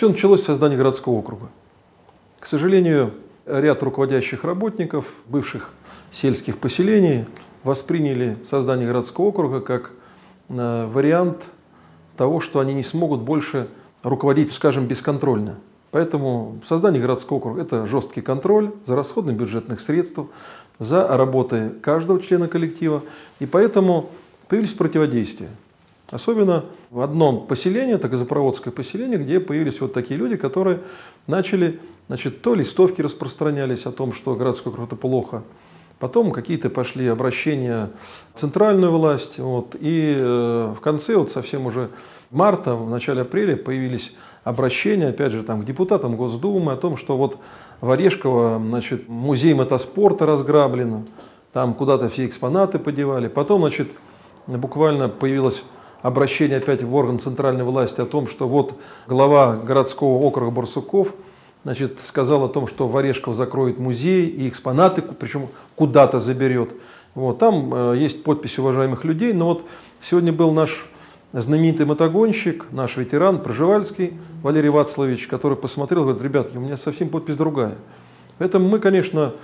Все началось с создания городского округа. К сожалению, ряд руководящих работников бывших сельских поселений восприняли создание городского округа как э, вариант того, что они не смогут больше руководить, скажем, бесконтрольно. Поэтому создание городского округа – это жесткий контроль за расходом бюджетных средств, за работой каждого члена коллектива. И поэтому появились противодействия. Особенно в одном поселении, это Газопроводское поселение, где появились вот такие люди, которые начали, значит, то листовки распространялись о том, что городской это плохо, потом какие-то пошли обращения в центральную власть, вот, и э, в конце, вот совсем уже марта, в начале апреля появились обращения, опять же, там, к депутатам Госдумы о том, что вот в Орешково, значит, музей мотоспорта разграблен, там куда-то все экспонаты подевали, потом, значит, буквально появилась обращение опять в орган центральной власти о том, что вот глава городского округа Барсуков значит, сказал о том, что в Орешков закроет музей и экспонаты, причем куда-то заберет. Вот, там э, есть подпись уважаемых людей, но вот сегодня был наш знаменитый мотогонщик, наш ветеран Проживальский Валерий Вацлович, который посмотрел, говорит, ребят, у меня совсем подпись другая. Поэтому мы, конечно,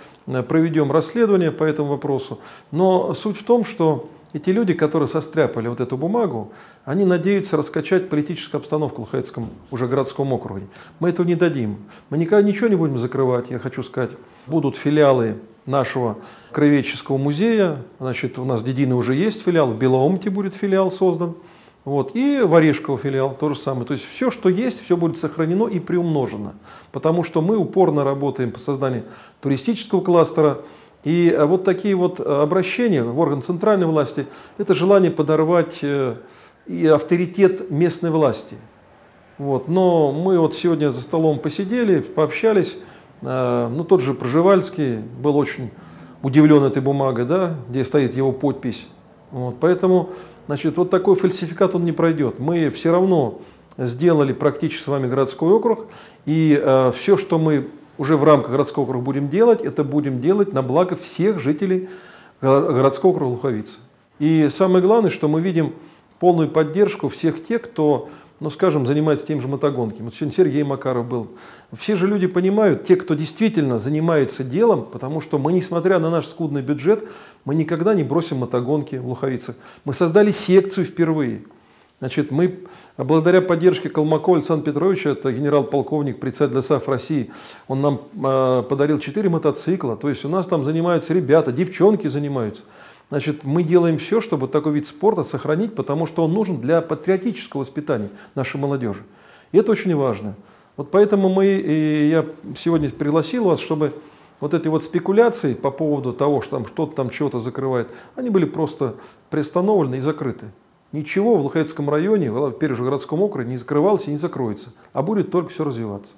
проведем расследование по этому вопросу, но суть в том, что эти люди, которые состряпали вот эту бумагу, они надеются раскачать политическую обстановку в Лухайском уже городском округе. Мы этого не дадим. Мы никогда ничего не будем закрывать, я хочу сказать. Будут филиалы нашего краеведческого музея. Значит, у нас в Дедино уже есть филиал, в Белоомте будет филиал создан. Вот. И в Орешково филиал то же самое. То есть все, что есть, все будет сохранено и приумножено. Потому что мы упорно работаем по созданию туристического кластера, и э, вот такие вот э, обращения в орган центральной власти – это желание подорвать э, и авторитет местной власти. Вот. Но мы вот сегодня за столом посидели, пообщались. Ну, тот же Проживальский был очень удивлен этой бумагой, да, где стоит его подпись. Вот. Поэтому значит, вот такой фальсификат он не пройдет. Мы все равно сделали практически с вами городской округ, и э, все, что мы уже в рамках городского округа будем делать, это будем делать на благо всех жителей городского округа Луховицы. И самое главное, что мы видим полную поддержку всех тех, кто, ну скажем, занимается тем же мотогонками. Вот сегодня Сергей Макаров был. Все же люди понимают, те, кто действительно занимается делом, потому что мы, несмотря на наш скудный бюджет, мы никогда не бросим мотогонки в Луховицах. Мы создали секцию впервые – Значит, мы благодаря поддержке Колмакова Александра Петровича, это генерал-полковник, председатель САФ России, он нам э, подарил 4 мотоцикла. То есть у нас там занимаются ребята, девчонки занимаются. Значит, мы делаем все, чтобы такой вид спорта сохранить, потому что он нужен для патриотического воспитания нашей молодежи. И это очень важно. Вот поэтому мы, и я сегодня пригласил вас, чтобы вот эти вот спекуляции по поводу того, что там что-то там чего-то закрывает, они были просто приостановлены и закрыты. Ничего в Лухайцком районе, в Пережегородском округе не закрывалось и не закроется, а будет только все развиваться.